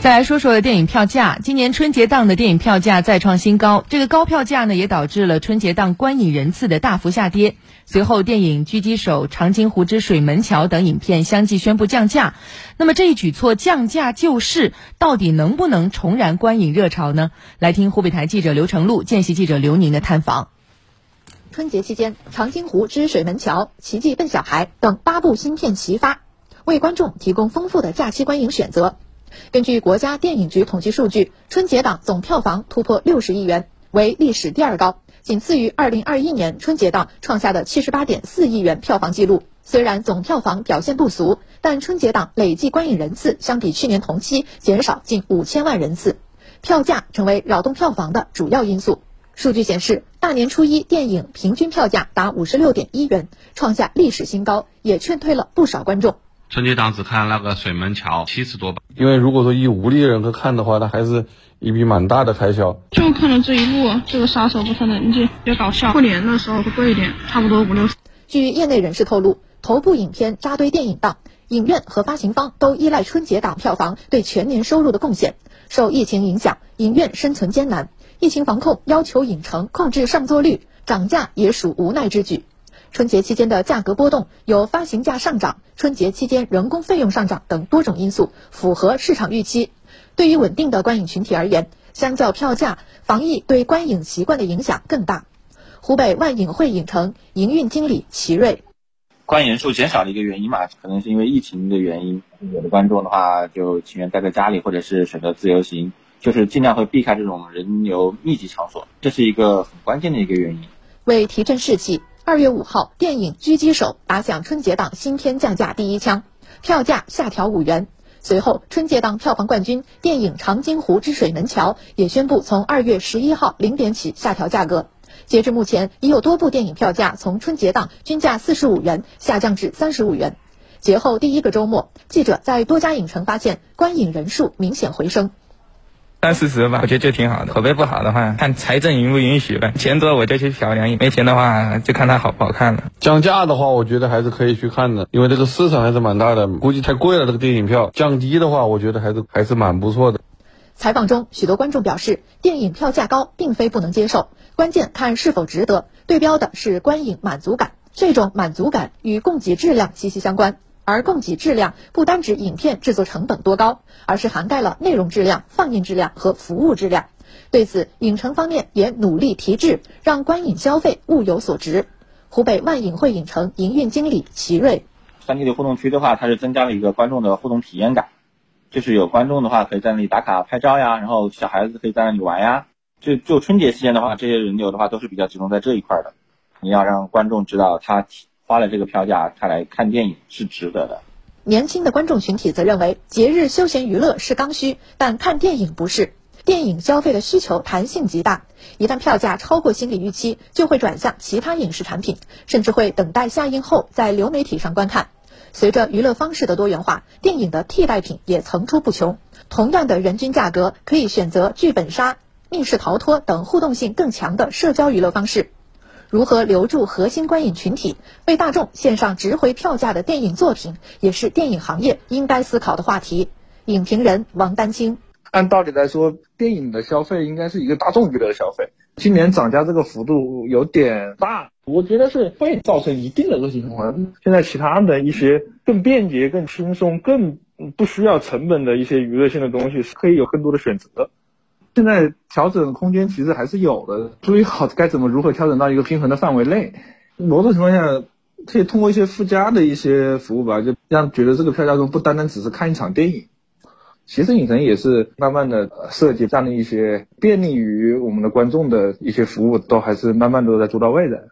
再来说说电影票价，今年春节档的电影票价再创新高，这个高票价呢，也导致了春节档观影人次的大幅下跌。随后，电影《狙击手》《长津湖之水门桥》等影片相继宣布降价。那么，这一举措降价救市，到底能不能重燃观影热潮呢？来听湖北台记者刘成禄、见习记者刘宁的探访。春节期间，《长津湖之水门桥》《奇迹笨小孩》等八部新片齐发，为观众提供丰富的假期观影选择。根据国家电影局统计数据，春节档总票房突破六十亿元，为历史第二高，仅次于二零二一年春节档创下的七十八点四亿元票房纪录。虽然总票房表现不俗，但春节档累计观影人次相比去年同期减少近五千万人次，票价成为扰动票房的主要因素。数据显示，大年初一电影平均票价达五十六点一元，创下历史新高，也劝退了不少观众。春节档只看那个水门桥七十多吧，因为如果说以无力人格看的话，那还是一笔蛮大的开销。就看了这一部，这个杀手不成人迹，比较搞笑。过年的时候会贵一点，差不多五六十。据业内人士透露，头部影片扎堆电影档，影院和发行方都依赖春节档票房对全年收入的贡献。受疫情影响，影院生存艰难，疫情防控要求影城控制上座率，涨价也属无奈之举。春节期间的价格波动有发行价上涨、春节期间人工费用上涨等多种因素，符合市场预期。对于稳定的观影群体而言，相较票价，防疫对观影习惯的影响更大。湖北万影汇影城营运经理齐瑞，观影人数减少的一个原因嘛，可能是因为疫情的原因，有的观众的话就情愿待在家里，或者是选择自由行，就是尽量会避开这种人流密集场所，这是一个很关键的一个原因。为提振士气。二月五号，电影《狙击手》打响春节档新片降价第一枪，票价下调五元。随后，春节档票房冠军电影《长津湖之水门桥》也宣布从二月十一号零点起下调价格。截至目前，已有多部电影票价从春节档均价四十五元下降至三十五元。节后第一个周末，记者在多家影城发现观影人数明显回升。三四十吧，我觉得就挺好的。口碑不好的话，看财政允不允许呗。钱多我就去漂亮，没钱的话就看它好不好看了。降价的话，我觉得还是可以去看的，因为这个市场还是蛮大的。估计太贵了，这个电影票降低的话，我觉得还是还是蛮不错的。采访中，许多观众表示，电影票价高并非不能接受，关键看是否值得。对标的是观影满足感，这种满足感与供给质量息息相关。而供给质量不单指影片制作成本多高，而是涵盖了内容质量、放映质量和服务质量。对此，影城方面也努力提质，让观影消费物有所值。湖北万影汇影城营运经理齐瑞：三 D 的互动区的话，它是增加了一个观众的互动体验感，就是有观众的话可以在那里打卡拍照呀，然后小孩子可以在那里玩呀。就就春节期间的话，这些人流的话都是比较集中在这一块的。你要让观众知道他。花了这个票价，他来看电影是值得的。年轻的观众群体则认为，节日休闲娱乐是刚需，但看电影不是。电影消费的需求弹性极大，一旦票价超过心理预期，就会转向其他影视产品，甚至会等待下映后在流媒体上观看。随着娱乐方式的多元化，电影的替代品也层出不穷。同样的人均价格，可以选择剧本杀、密室逃脱等互动性更强的社交娱乐方式。如何留住核心观影群体，为大众献上值回票价的电影作品，也是电影行业应该思考的话题。影评人王丹青：按道理来说，电影的消费应该是一个大众娱乐的消费，今年涨价这个幅度有点大，我觉得是会造成一定的恶性循环。现在其他的一些更便捷、更轻松、更不需要成本的一些娱乐性的东西，是可以有更多的选择。现在调整空间其实还是有的，注意好该怎么如何调整到一个平衡的范围内。某种情况下，可以通过一些附加的一些服务吧，就让觉得这个票价中不单单只是看一场电影。其实影城也是慢慢的设计这样的一些便利于我们的观众的一些服务，都还是慢慢都在做到位的。